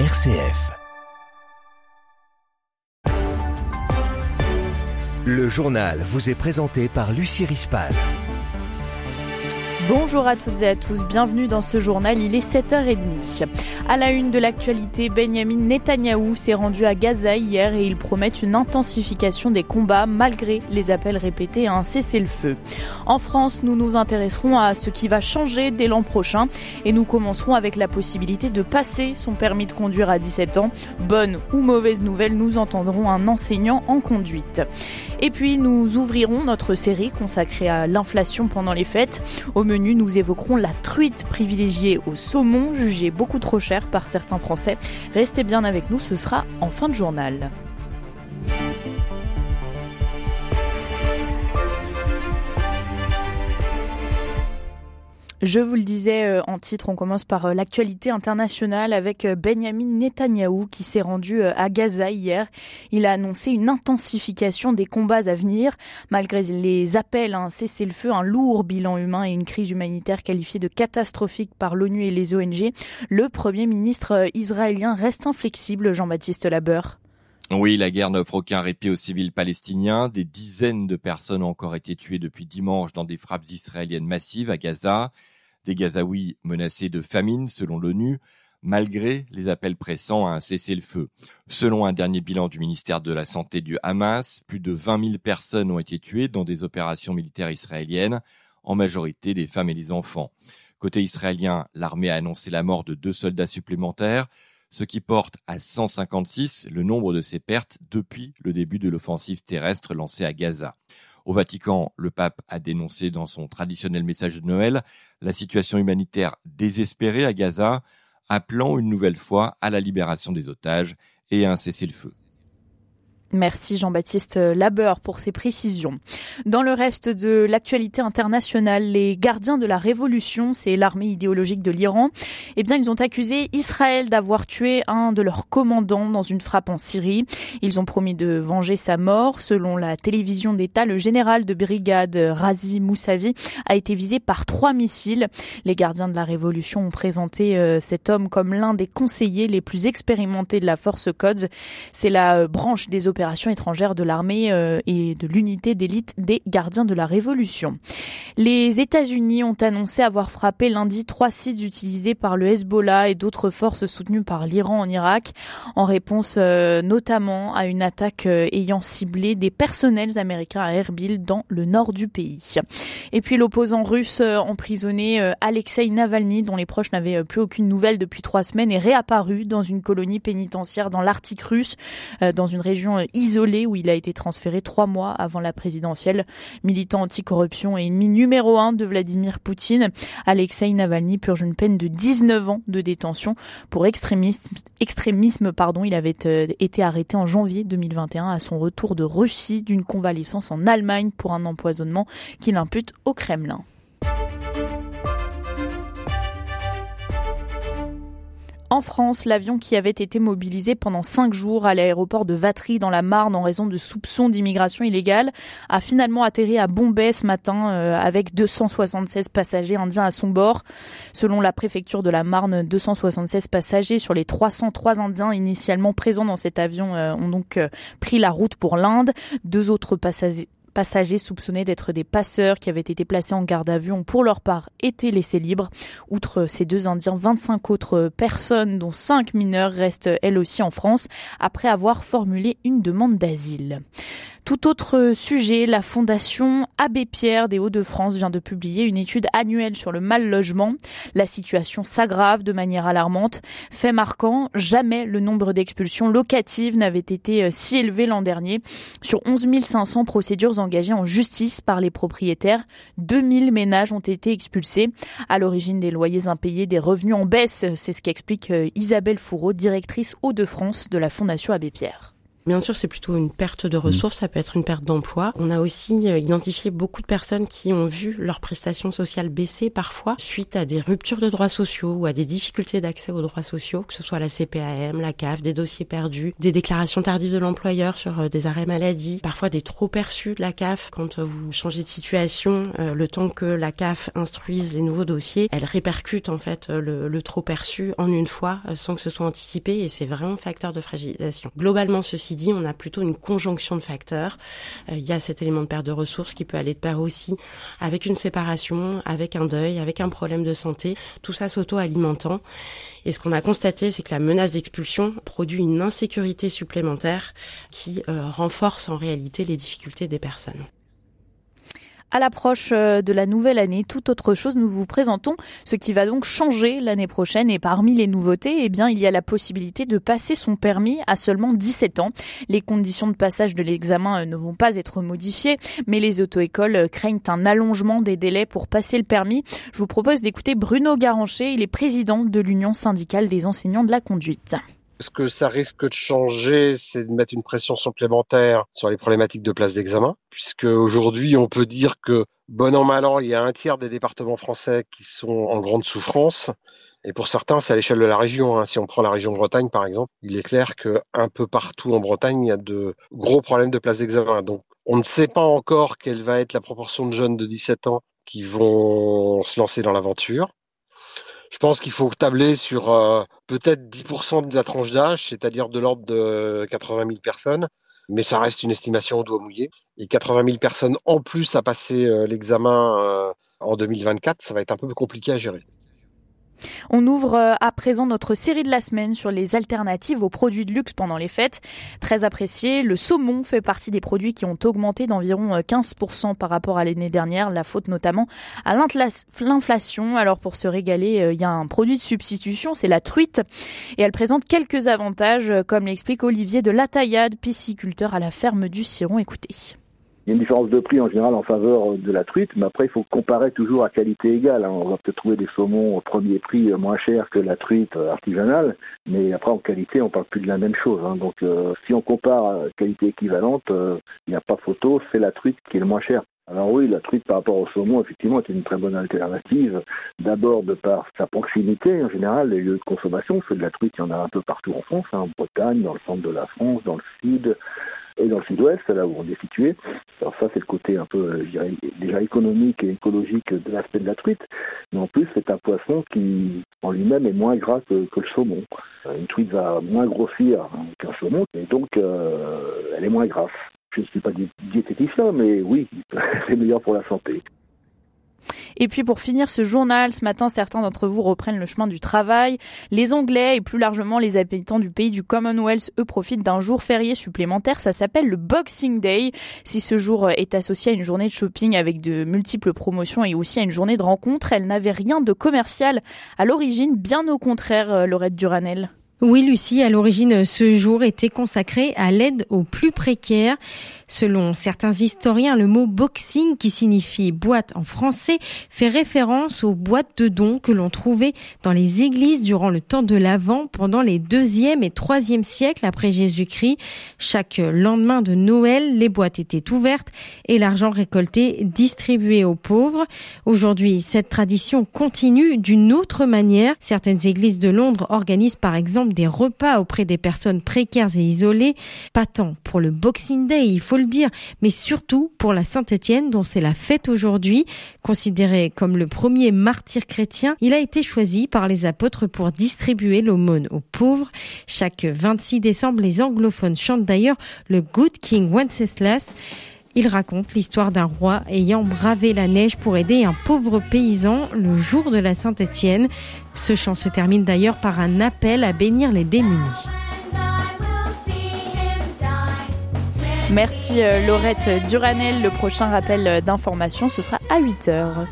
RCF. Le journal vous est présenté par Lucie Rispal. Bonjour à toutes et à tous, bienvenue dans ce journal, il est 7h30. À la une de l'actualité, Benjamin Netanyahou s'est rendu à Gaza hier et il promet une intensification des combats malgré les appels répétés à un cessez-le-feu. En France, nous nous intéresserons à ce qui va changer dès l'an prochain et nous commencerons avec la possibilité de passer son permis de conduire à 17 ans. Bonne ou mauvaise nouvelle, nous entendrons un enseignant en conduite. Et puis nous ouvrirons notre série consacrée à l'inflation pendant les fêtes. Nous évoquerons la truite privilégiée au saumon, jugée beaucoup trop chère par certains Français. Restez bien avec nous, ce sera en fin de journal. Je vous le disais euh, en titre, on commence par euh, l'actualité internationale avec euh, Benjamin Netanyahou qui s'est rendu à Gaza hier. Il a annoncé une intensification des combats à venir. Malgré les appels à un cessez-le-feu, un lourd bilan humain et une crise humanitaire qualifiée de catastrophique par l'ONU et les ONG, le Premier ministre israélien reste inflexible, Jean-Baptiste Labeur. Oui, la guerre n'offre aucun répit aux civils palestiniens. Des dizaines de personnes ont encore été tuées depuis dimanche dans des frappes israéliennes massives à Gaza des Gazaouis menacés de famine selon l'ONU, malgré les appels pressants à un cessez-le-feu. Selon un dernier bilan du ministère de la Santé du Hamas, plus de 20 000 personnes ont été tuées dans des opérations militaires israéliennes, en majorité des femmes et des enfants. Côté israélien, l'armée a annoncé la mort de deux soldats supplémentaires, ce qui porte à 156 le nombre de ces pertes depuis le début de l'offensive terrestre lancée à Gaza. Au Vatican, le pape a dénoncé dans son traditionnel message de Noël la situation humanitaire désespérée à Gaza, appelant une nouvelle fois à la libération des otages et à un cessez-le-feu. Merci Jean-Baptiste Labeur pour ces précisions. Dans le reste de l'actualité internationale, les gardiens de la révolution, c'est l'armée idéologique de l'Iran, eh bien ils ont accusé Israël d'avoir tué un de leurs commandants dans une frappe en Syrie. Ils ont promis de venger sa mort. Selon la télévision d'État, le général de brigade Razi Moussavi a été visé par trois missiles. Les gardiens de la révolution ont présenté euh, cet homme comme l'un des conseillers les plus expérimentés de la force Quds. C'est la euh, branche des opérations étrangère de l'armée euh, et de l'unité d'élite des gardiens de la Révolution. Les États-Unis ont annoncé avoir frappé lundi trois sites utilisés par le Hezbollah et d'autres forces soutenues par l'Iran en Irak, en réponse euh, notamment à une attaque euh, ayant ciblé des personnels américains à Erbil dans le nord du pays. Et puis l'opposant russe emprisonné Alexei Navalny, dont les proches n'avaient plus aucune nouvelle depuis trois semaines, est réapparu dans une colonie pénitentiaire dans l'Arctique russe, dans une région isolé où il a été transféré trois mois avant la présidentielle. Militant anticorruption et ennemi numéro un de Vladimir Poutine, Alexei Navalny purge une peine de 19 ans de détention pour extrémisme. extrémisme il avait euh, été arrêté en janvier 2021 à son retour de Russie d'une convalescence en Allemagne pour un empoisonnement qu'il impute au Kremlin. En France, l'avion qui avait été mobilisé pendant cinq jours à l'aéroport de Vatry dans la Marne en raison de soupçons d'immigration illégale a finalement atterri à Bombay ce matin euh, avec 276 passagers indiens à son bord. Selon la préfecture de la Marne, 276 passagers sur les 303 indiens initialement présents dans cet avion euh, ont donc euh, pris la route pour l'Inde. Deux autres passagers passagers soupçonnés d'être des passeurs qui avaient été placés en garde à vue ont pour leur part été laissés libres. Outre ces deux Indiens, 25 autres personnes, dont 5 mineurs, restent elles aussi en France après avoir formulé une demande d'asile. Tout autre sujet, la Fondation Abbé Pierre des Hauts-de-France vient de publier une étude annuelle sur le mal logement. La situation s'aggrave de manière alarmante. Fait marquant, jamais le nombre d'expulsions locatives n'avait été euh, si élevé l'an dernier. Sur 11 500 procédures engagées en justice par les propriétaires, 2000 ménages ont été expulsés. À l'origine des loyers impayés, des revenus en baisse, c'est ce qu'explique euh, Isabelle Fourreau, directrice Hauts-de-France de la Fondation Abbé Pierre. Bien sûr, c'est plutôt une perte de ressources, ça peut être une perte d'emploi. On a aussi euh, identifié beaucoup de personnes qui ont vu leurs prestations sociales baisser parfois suite à des ruptures de droits sociaux ou à des difficultés d'accès aux droits sociaux, que ce soit la CPAM, la CAF, des dossiers perdus, des déclarations tardives de l'employeur sur euh, des arrêts maladie, parfois des trop perçus de la CAF quand euh, vous changez de situation, le temps que la CAF instruise les nouveaux dossiers, elle répercute en fait le, trop perçu en une fois sans que ce soit anticipé et c'est vraiment facteur de fragilisation. Globalement, ceci on a plutôt une conjonction de facteurs. Euh, il y a cet élément de perte de ressources qui peut aller de pair aussi avec une séparation, avec un deuil, avec un problème de santé, tout ça s'auto-alimentant. Et ce qu'on a constaté, c'est que la menace d'expulsion produit une insécurité supplémentaire qui euh, renforce en réalité les difficultés des personnes. À l'approche euh, de la nouvelle année, tout autre chose, nous vous présentons ce qui va donc changer l'année prochaine. Et parmi les nouveautés, eh bien, il y a la possibilité de passer son permis à seulement 17 ans. Les conditions de passage de l'examen euh, ne vont pas être modifiées, mais les auto-écoles euh, craignent un allongement des délais pour passer le permis. Je vous propose d'écouter Bruno Garancher, il est président de l'Union syndicale des enseignants de la conduite. Ce que ça risque de changer, c'est de mettre une pression supplémentaire sur les problématiques de place d'examen, puisque aujourd'hui, on peut dire que, bon an, mal an, il y a un tiers des départements français qui sont en grande souffrance. Et pour certains, c'est à l'échelle de la région. Hein. Si on prend la région Bretagne, par exemple, il est clair qu'un peu partout en Bretagne, il y a de gros problèmes de place d'examen. Donc, on ne sait pas encore quelle va être la proportion de jeunes de 17 ans qui vont se lancer dans l'aventure. Je pense qu'il faut tabler sur euh, peut-être 10% de la tranche d'âge, c'est-à-dire de l'ordre de 80 000 personnes, mais ça reste une estimation au doigt mouillé. Et 80 000 personnes en plus à passer euh, l'examen euh, en 2024, ça va être un peu plus compliqué à gérer. On ouvre euh, à présent notre série de la semaine sur les alternatives aux produits de luxe pendant les fêtes. Très apprécié, le saumon fait partie des produits qui ont augmenté d'environ 15% euh, par rapport à l'année dernière, la faute notamment à l'inflation. Alors pour se régaler, euh, il y a un produit de substitution, c'est la truite. Et elle présente quelques avantages, comme l'explique Olivier de Lataillade, pisciculteur à la ferme du Ciron. Écoutez. Il y a une différence de prix en général en faveur de la truite, mais après il faut comparer toujours à qualité égale. Hein. On va peut-être trouver des saumons au premier prix moins cher que la truite artisanale, mais après en qualité on parle plus de la même chose. Hein. Donc euh, si on compare à qualité équivalente, euh, il n'y a pas photo, c'est la truite qui est le moins cher. Alors oui, la truite par rapport au saumon, effectivement, est une très bonne alternative. D'abord de par sa proximité, en général, les lieux de consommation, c'est de la truite, il y en a un peu partout en France, hein, en Bretagne, dans le centre de la France, dans le sud, et dans le sud-ouest, là où on est situé. Alors ça, c'est le côté un peu, euh, je dirais, déjà économique et écologique de l'aspect de la truite. Mais en plus, c'est un poisson qui, en lui-même, est moins gras que, le saumon. Euh, une truite va moins grossir qu'un saumon, et donc euh, elle est moins grasse. Je ne suis pas diététicien, mais oui, c'est meilleur pour la santé. Et puis pour finir ce journal, ce matin, certains d'entre vous reprennent le chemin du travail. Les Anglais et plus largement les habitants du pays du Commonwealth, eux, profitent d'un jour férié supplémentaire. Ça s'appelle le Boxing Day. Si ce jour est associé à une journée de shopping avec de multiples promotions et aussi à une journée de rencontre, elle n'avait rien de commercial à l'origine, bien au contraire, euh, Laurette Duranel. Oui, Lucie, à l'origine, ce jour était consacré à l'aide aux plus précaires. Selon certains historiens, le mot boxing, qui signifie boîte en français, fait référence aux boîtes de dons que l'on trouvait dans les églises durant le temps de l'Avent pendant les deuxième et troisième siècles après Jésus-Christ. Chaque lendemain de Noël, les boîtes étaient ouvertes et l'argent récolté distribué aux pauvres. Aujourd'hui, cette tradition continue d'une autre manière. Certaines églises de Londres organisent par exemple des repas auprès des personnes précaires et isolées. Pas tant pour le Boxing Day, il faut le dire, mais surtout pour la Saint-Étienne dont c'est la fête aujourd'hui. Considéré comme le premier martyr chrétien, il a été choisi par les apôtres pour distribuer l'aumône aux pauvres. Chaque 26 décembre, les anglophones chantent d'ailleurs le Good King Wenceslas. Il raconte l'histoire d'un roi ayant bravé la neige pour aider un pauvre paysan le jour de la Saint-Étienne. Ce chant se termine d'ailleurs par un appel à bénir les démunis. Merci euh, Laurette Duranel. Le prochain rappel d'information, ce sera à 8 heures.